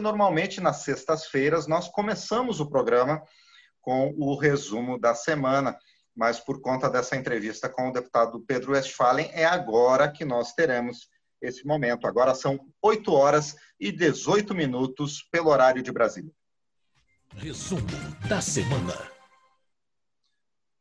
Normalmente, nas sextas-feiras, nós começamos o programa com o resumo da semana, mas por conta dessa entrevista com o deputado Pedro Westphalen, é agora que nós teremos esse momento. Agora são 8 horas e 18 minutos pelo horário de Brasília. Resumo da semana.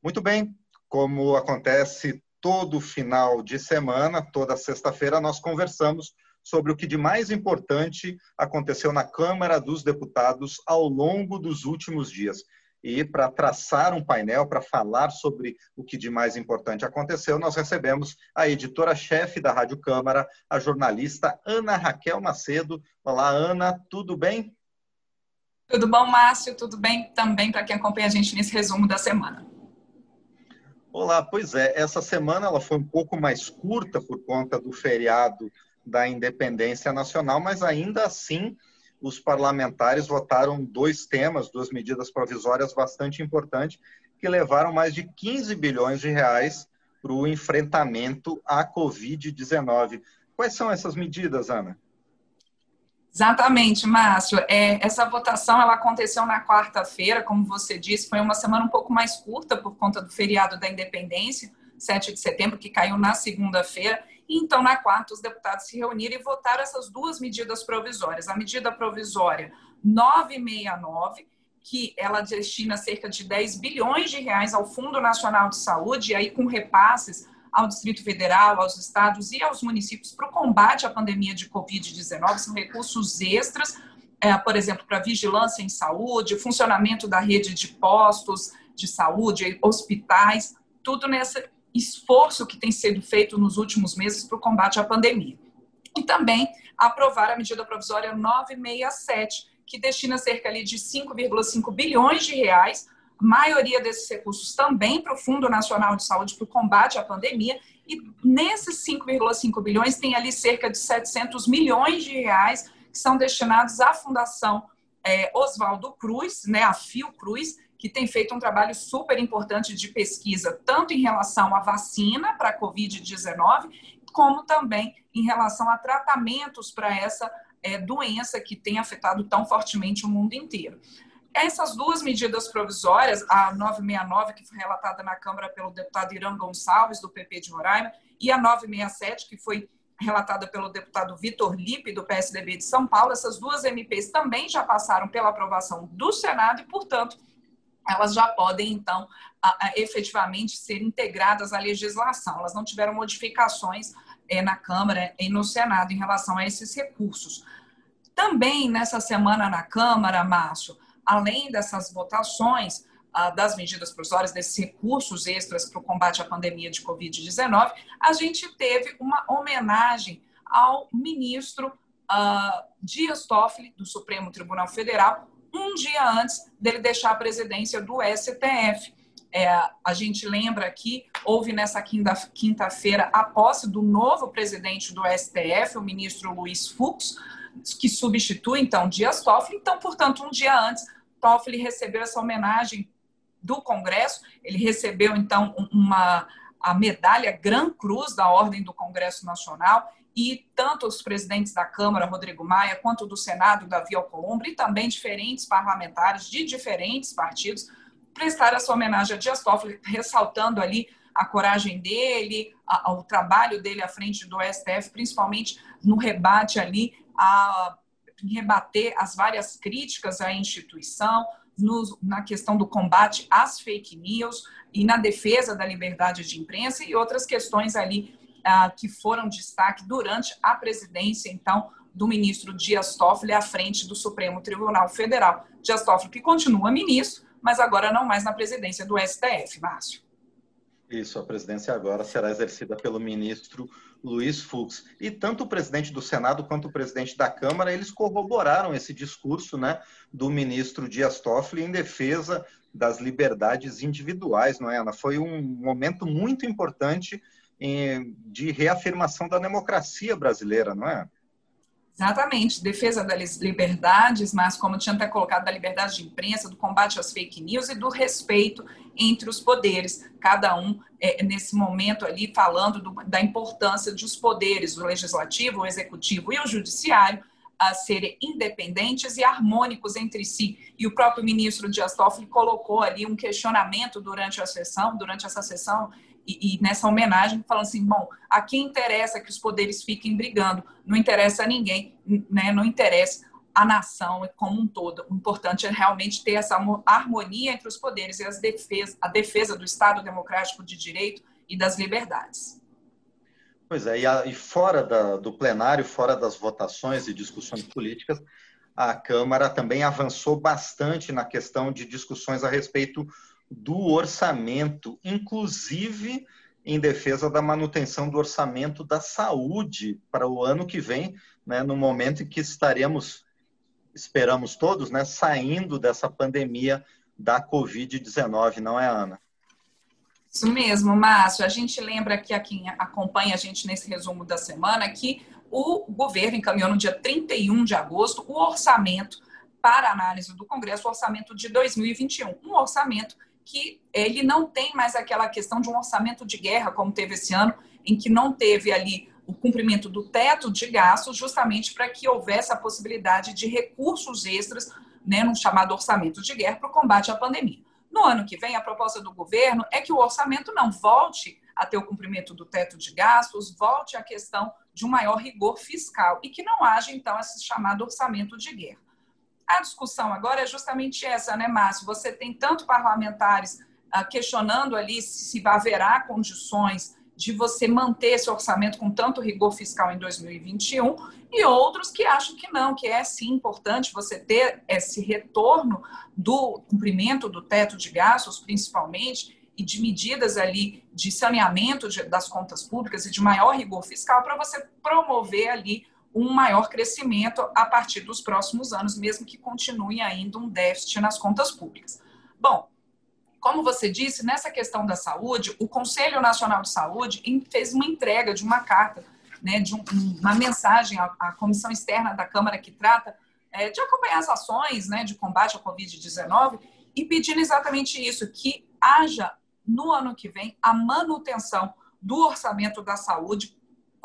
Muito bem, como acontece todo final de semana, toda sexta-feira, nós conversamos sobre o que de mais importante aconteceu na Câmara dos Deputados ao longo dos últimos dias. E para traçar um painel, para falar sobre o que de mais importante aconteceu, nós recebemos a editora-chefe da Rádio Câmara, a jornalista Ana Raquel Macedo. Olá, Ana, tudo bem? Tudo bom, Márcio? Tudo bem também para quem acompanha a gente nesse resumo da semana. Olá, pois é, essa semana ela foi um pouco mais curta por conta do feriado da independência nacional, mas ainda assim os parlamentares votaram dois temas, duas medidas provisórias bastante importantes, que levaram mais de 15 bilhões de reais para o enfrentamento à Covid-19. Quais são essas medidas, Ana? Exatamente, Márcio. É, essa votação ela aconteceu na quarta-feira, como você disse, foi uma semana um pouco mais curta por conta do feriado da independência, 7 de setembro, que caiu na segunda-feira. Então, na quarta, os deputados se reuniram e votaram essas duas medidas provisórias. A medida provisória 969, que ela destina cerca de 10 bilhões de reais ao Fundo Nacional de Saúde, e aí com repasses ao Distrito Federal, aos estados e aos municípios para o combate à pandemia de Covid-19, são recursos extras, é, por exemplo, para vigilância em saúde, funcionamento da rede de postos de saúde, hospitais, tudo nessa esforço que tem sido feito nos últimos meses para o combate à pandemia. E também aprovar a medida provisória 967, que destina cerca ali de 5,5 bilhões de reais, maioria desses recursos também para o Fundo Nacional de Saúde para o combate à pandemia, e nesses 5,5 bilhões tem ali cerca de 700 milhões de reais que são destinados à Fundação é, Oswaldo Cruz, né, a Fiocruz, que tem feito um trabalho super importante de pesquisa, tanto em relação à vacina para a Covid-19, como também em relação a tratamentos para essa é, doença que tem afetado tão fortemente o mundo inteiro. Essas duas medidas provisórias, a 969, que foi relatada na Câmara pelo deputado Irã Gonçalves, do PP de Roraima, e a 967, que foi relatada pelo deputado Vitor Lipe, do PSDB de São Paulo, essas duas MPs também já passaram pela aprovação do Senado e, portanto, elas já podem, então, efetivamente ser integradas à legislação. Elas não tiveram modificações é, na Câmara e no Senado em relação a esses recursos. Também nessa semana na Câmara, Márcio, além dessas votações ah, das medidas provisórias, desses recursos extras para o combate à pandemia de Covid-19, a gente teve uma homenagem ao ministro ah, Dias Toffoli, do Supremo Tribunal Federal, um dia antes dele deixar a presidência do STF. É, a gente lembra que houve nessa quinta-feira a posse do novo presidente do STF, o ministro Luiz Fux, que substitui então Dias Toffoli. Então, portanto, um dia antes, Toffoli recebeu essa homenagem do Congresso. Ele recebeu então uma a medalha Gran Cruz da Ordem do Congresso Nacional e tanto os presidentes da Câmara, Rodrigo Maia, quanto do Senado, Davi Alcolumbre, e também diferentes parlamentares de diferentes partidos, prestaram essa homenagem a Dias Toffoli, ressaltando ali a coragem dele, a, o trabalho dele à frente do STF, principalmente no rebate ali, a rebater as várias críticas à instituição, no, na questão do combate às fake news e na defesa da liberdade de imprensa e outras questões ali ah, que foram destaque durante a presidência, então, do ministro Dias Toffoli à frente do Supremo Tribunal Federal. Dias Toffoli que continua ministro, mas agora não mais na presidência do STF, Márcio. Isso, a presidência agora será exercida pelo ministro Luiz Fux. E tanto o presidente do Senado quanto o presidente da Câmara, eles corroboraram esse discurso né, do ministro Dias Toffoli em defesa das liberdades individuais, não é, Ana? Foi um momento muito importante de reafirmação da democracia brasileira, não é? Exatamente, defesa das liberdades, mas como tinha até colocado, da liberdade de imprensa, do combate às fake news e do respeito entre os poderes, cada um é, nesse momento ali falando do, da importância dos poderes, o legislativo, o executivo e o judiciário, a serem independentes e harmônicos entre si. E o próprio ministro Dias Toffoli colocou ali um questionamento durante a sessão, durante essa sessão, e, nessa homenagem, falando assim: bom, a quem interessa que os poderes fiquem brigando, não interessa a ninguém, né? não interessa a nação como um todo. O importante é realmente ter essa harmonia entre os poderes e as defesa, a defesa do Estado democrático de direito e das liberdades. Pois é, e, a, e fora da, do plenário, fora das votações e discussões políticas, a Câmara também avançou bastante na questão de discussões a respeito do orçamento, inclusive em defesa da manutenção do orçamento da saúde para o ano que vem, né, no momento em que estaremos, esperamos todos, né, saindo dessa pandemia da Covid-19, não é, Ana? Isso mesmo, Márcio. A gente lembra que a quem acompanha a gente nesse resumo da semana que o governo encaminhou no dia 31 de agosto o orçamento para análise do Congresso, o orçamento de 2021. Um orçamento que ele não tem mais aquela questão de um orçamento de guerra, como teve esse ano, em que não teve ali o cumprimento do teto de gastos, justamente para que houvesse a possibilidade de recursos extras, né, num chamado orçamento de guerra, para o combate à pandemia. No ano que vem, a proposta do governo é que o orçamento não volte a ter o cumprimento do teto de gastos, volte à questão de um maior rigor fiscal e que não haja, então, esse chamado orçamento de guerra. A discussão agora é justamente essa, né, Márcio? Você tem tanto parlamentares ah, questionando ali se, se haverá condições de você manter esse orçamento com tanto rigor fiscal em 2021, e outros que acham que não, que é sim importante você ter esse retorno do cumprimento do teto de gastos, principalmente, e de medidas ali de saneamento de, das contas públicas e de maior rigor fiscal para você promover ali um maior crescimento a partir dos próximos anos, mesmo que continue ainda um déficit nas contas públicas. Bom, como você disse, nessa questão da saúde, o Conselho Nacional de Saúde fez uma entrega de uma carta, né, de um, uma mensagem à, à, comissão externa da Câmara que trata é, de acompanhar as ações né, de combate à Covid-19 e pedindo exatamente isso, que haja no ano que vem a manutenção do orçamento da saúde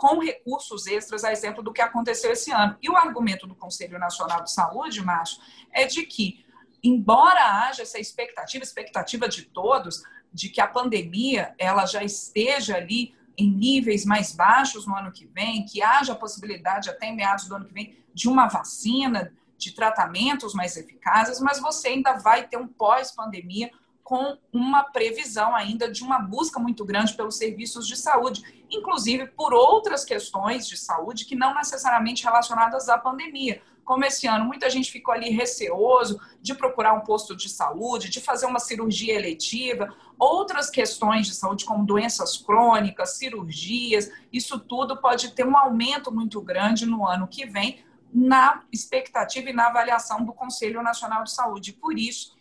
com recursos extras, a exemplo do que aconteceu esse ano. E o argumento do Conselho Nacional de Saúde, Márcio, é de que embora haja essa expectativa, expectativa de todos, de que a pandemia ela já esteja ali em níveis mais baixos no ano que vem, que haja a possibilidade até em meados do ano que vem de uma vacina, de tratamentos mais eficazes, mas você ainda vai ter um pós-pandemia com uma previsão ainda de uma busca muito grande pelos serviços de saúde, inclusive por outras questões de saúde que não necessariamente relacionadas à pandemia como esse ano muita gente ficou ali receoso de procurar um posto de saúde, de fazer uma cirurgia eletiva, outras questões de saúde, como doenças crônicas, cirurgias, isso tudo pode ter um aumento muito grande no ano que vem, na expectativa e na avaliação do Conselho Nacional de Saúde. Por isso,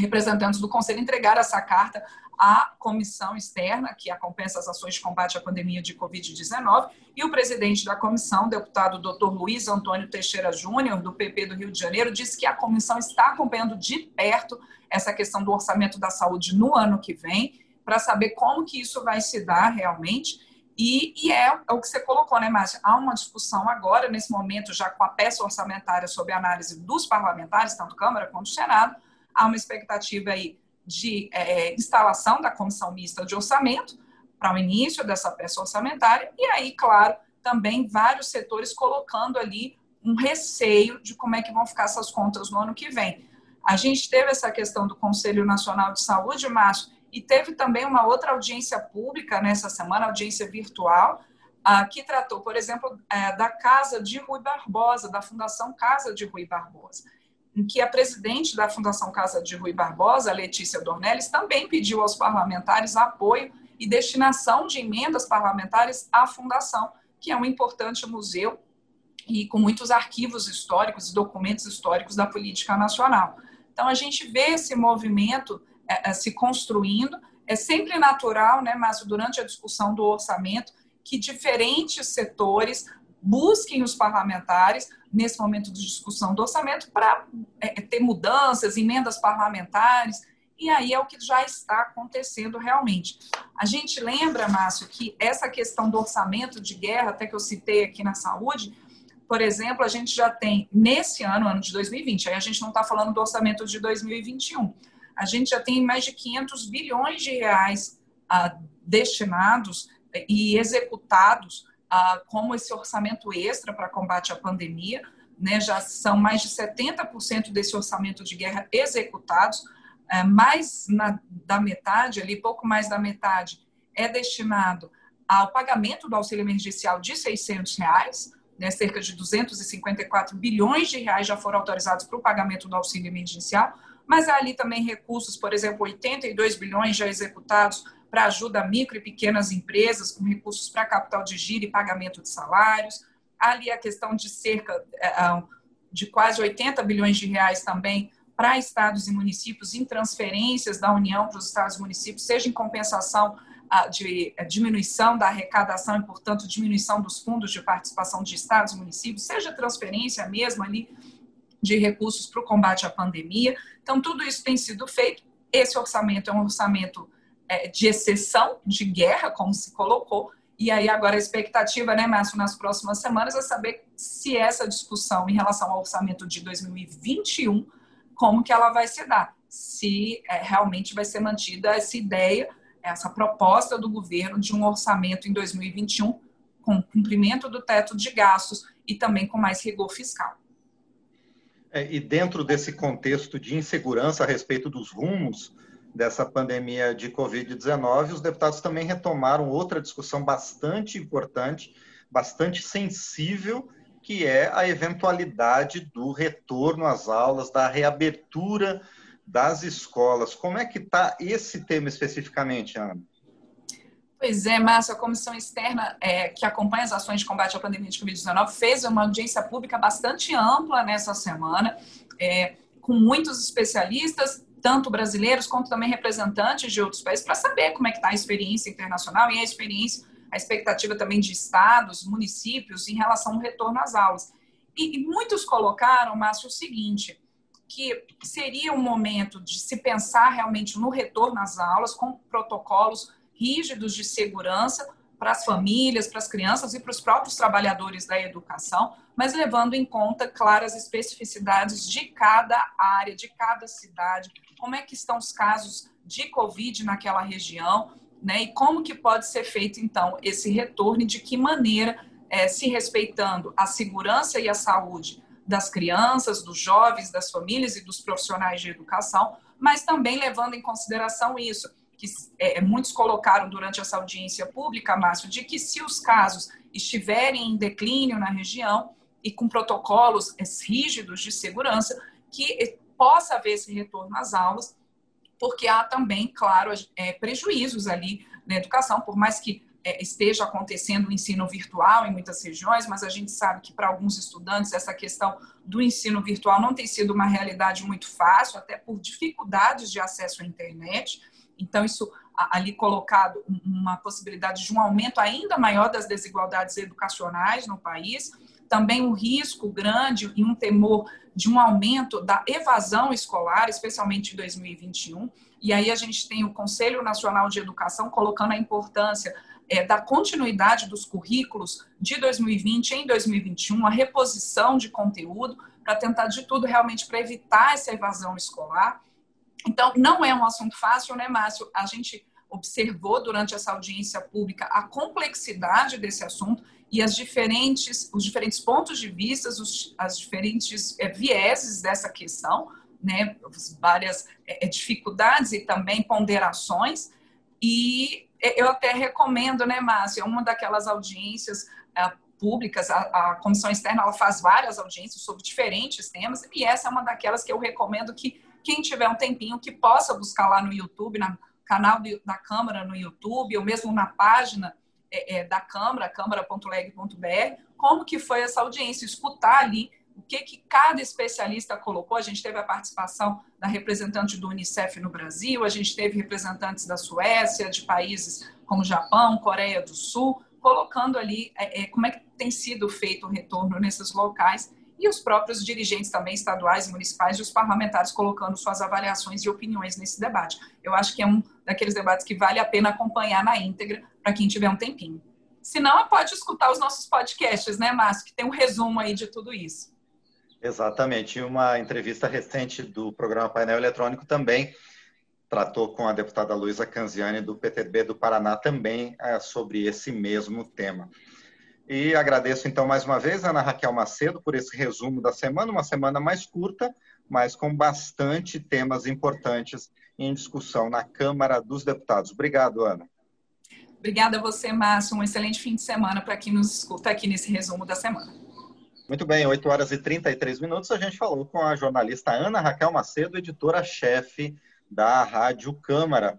representantes do Conselho entregaram essa carta a comissão externa, que acompanha essas ações de combate à pandemia de Covid-19, e o presidente da comissão, deputado Dr. Luiz Antônio Teixeira Júnior, do PP do Rio de Janeiro, disse que a comissão está acompanhando de perto essa questão do orçamento da saúde no ano que vem, para saber como que isso vai se dar realmente. E, e é, é, o que você colocou, né, Márcia? Há uma discussão agora, nesse momento, já com a peça orçamentária sob análise dos parlamentares, tanto Câmara quanto Senado, há uma expectativa aí de é, instalação da comissão mista de orçamento para o início dessa peça orçamentária, e aí, claro, também vários setores colocando ali um receio de como é que vão ficar essas contas no ano que vem. A gente teve essa questão do Conselho Nacional de Saúde, Márcio, e teve também uma outra audiência pública nessa semana, audiência virtual, ah, que tratou, por exemplo, é, da Casa de Rui Barbosa, da Fundação Casa de Rui Barbosa em que a presidente da Fundação Casa de Rui Barbosa, Letícia Dornelles, também pediu aos parlamentares apoio e destinação de emendas parlamentares à fundação, que é um importante museu e com muitos arquivos históricos e documentos históricos da política nacional. Então a gente vê esse movimento é, é, se construindo. É sempre natural, né, mas durante a discussão do orçamento, que diferentes setores busquem os parlamentares nesse momento de discussão do orçamento para é, é, ter mudanças, emendas parlamentares, e aí é o que já está acontecendo realmente. A gente lembra, Márcio, que essa questão do orçamento de guerra, até que eu citei aqui na saúde, por exemplo, a gente já tem, nesse ano, ano de 2020, aí a gente não está falando do orçamento de 2021, a gente já tem mais de 500 bilhões de reais ah, destinados e executados como esse orçamento extra para combate à pandemia, né, já são mais de 70% desse orçamento de guerra executados, é, mais na, da metade, ali, pouco mais da metade, é destinado ao pagamento do auxílio emergencial de 600 reais, né, cerca de 254 bilhões de reais já foram autorizados para o pagamento do auxílio emergencial, mas há ali também recursos, por exemplo, 82 bilhões já executados para ajuda a micro e pequenas empresas, com recursos para capital de giro e pagamento de salários. Ali a questão de cerca é, de quase 80 bilhões de reais também para estados e municípios em transferências da União para os estados e municípios, seja em compensação de diminuição da arrecadação e, portanto, diminuição dos fundos de participação de estados e municípios, seja transferência mesmo ali de recursos para o combate à pandemia. Então, tudo isso tem sido feito. Esse orçamento é um orçamento é, de exceção, de guerra, como se colocou. E aí, agora, a expectativa, né, Márcio, nas próximas semanas é saber se essa discussão em relação ao orçamento de 2021, como que ela vai se dar. Se é, realmente vai ser mantida essa ideia, essa proposta do governo de um orçamento em 2021 com cumprimento do teto de gastos e também com mais rigor fiscal. É, e dentro desse contexto de insegurança a respeito dos rumos dessa pandemia de Covid-19, os deputados também retomaram outra discussão bastante importante, bastante sensível, que é a eventualidade do retorno às aulas, da reabertura das escolas. Como é que está esse tema especificamente, Ana? Pois é, Márcia, a comissão externa é, que acompanha as ações de combate à pandemia de Covid-19 fez uma audiência pública bastante ampla nessa semana, é, com muitos especialistas, tanto brasileiros quanto também representantes de outros países, para saber como é que está a experiência internacional e a experiência, a expectativa também de estados, municípios em relação ao retorno às aulas. E, e muitos colocaram, Márcio, o seguinte, que seria um momento de se pensar realmente no retorno às aulas com protocolos rígidos de segurança para as famílias, para as crianças e para os próprios trabalhadores da educação, mas levando em conta claras especificidades de cada área, de cada cidade, como é que estão os casos de Covid naquela região, né, e como que pode ser feito, então, esse retorno e de que maneira, é, se respeitando a segurança e a saúde das crianças, dos jovens, das famílias e dos profissionais de educação, mas também levando em consideração isso, que é, muitos colocaram durante essa audiência pública, Márcio, de que se os casos estiverem em declínio na região e com protocolos rígidos de segurança, que possa haver esse retorno às aulas, porque há também, claro, é, prejuízos ali na educação, por mais que é, esteja acontecendo o ensino virtual em muitas regiões, mas a gente sabe que para alguns estudantes essa questão do ensino virtual não tem sido uma realidade muito fácil, até por dificuldades de acesso à internet. Então, isso ali colocado uma possibilidade de um aumento ainda maior das desigualdades educacionais no país, também um risco grande e um temor de um aumento da evasão escolar, especialmente em 2021. E aí a gente tem o Conselho Nacional de Educação colocando a importância é, da continuidade dos currículos de 2020 em 2021, a reposição de conteúdo, para tentar de tudo realmente para evitar essa evasão escolar. Então, não é um assunto fácil, né, Márcio? A gente observou durante essa audiência pública a complexidade desse assunto e as diferentes, os diferentes pontos de vista, os, as diferentes é, vieses dessa questão, né, várias é, dificuldades e também ponderações. E eu até recomendo, né, Márcia, uma daquelas audiências é, públicas, a, a, comissão externa ela faz várias audiências sobre diferentes temas, e essa é uma daquelas que eu recomendo que quem tiver um tempinho que possa buscar lá no YouTube, no canal da Câmara no YouTube, ou mesmo na página é, é, da Câmara, câmara.leg.br, como que foi essa audiência, escutar ali o que, que cada especialista colocou. A gente teve a participação da representante do Unicef no Brasil, a gente teve representantes da Suécia, de países como Japão, Coreia do Sul, colocando ali é, é, como é que tem sido feito o retorno nesses locais e os próprios dirigentes também estaduais e municipais e os parlamentares colocando suas avaliações e opiniões nesse debate. Eu acho que é um daqueles debates que vale a pena acompanhar na íntegra para quem tiver um tempinho. Se não, pode escutar os nossos podcasts, né, Márcio? Que tem um resumo aí de tudo isso. Exatamente. Uma entrevista recente do programa Painel Eletrônico também tratou com a deputada Luísa Canziani, do PTB do Paraná, também é, sobre esse mesmo tema. E agradeço, então, mais uma vez, Ana Raquel Macedo, por esse resumo da semana, uma semana mais curta, mas com bastante temas importantes em discussão na Câmara dos Deputados. Obrigado, Ana. Obrigada a você, Márcio. Um excelente fim de semana para quem nos escuta aqui nesse resumo da semana. Muito bem, 8 horas e 33 minutos, a gente falou com a jornalista Ana Raquel Macedo, editora-chefe da Rádio Câmara.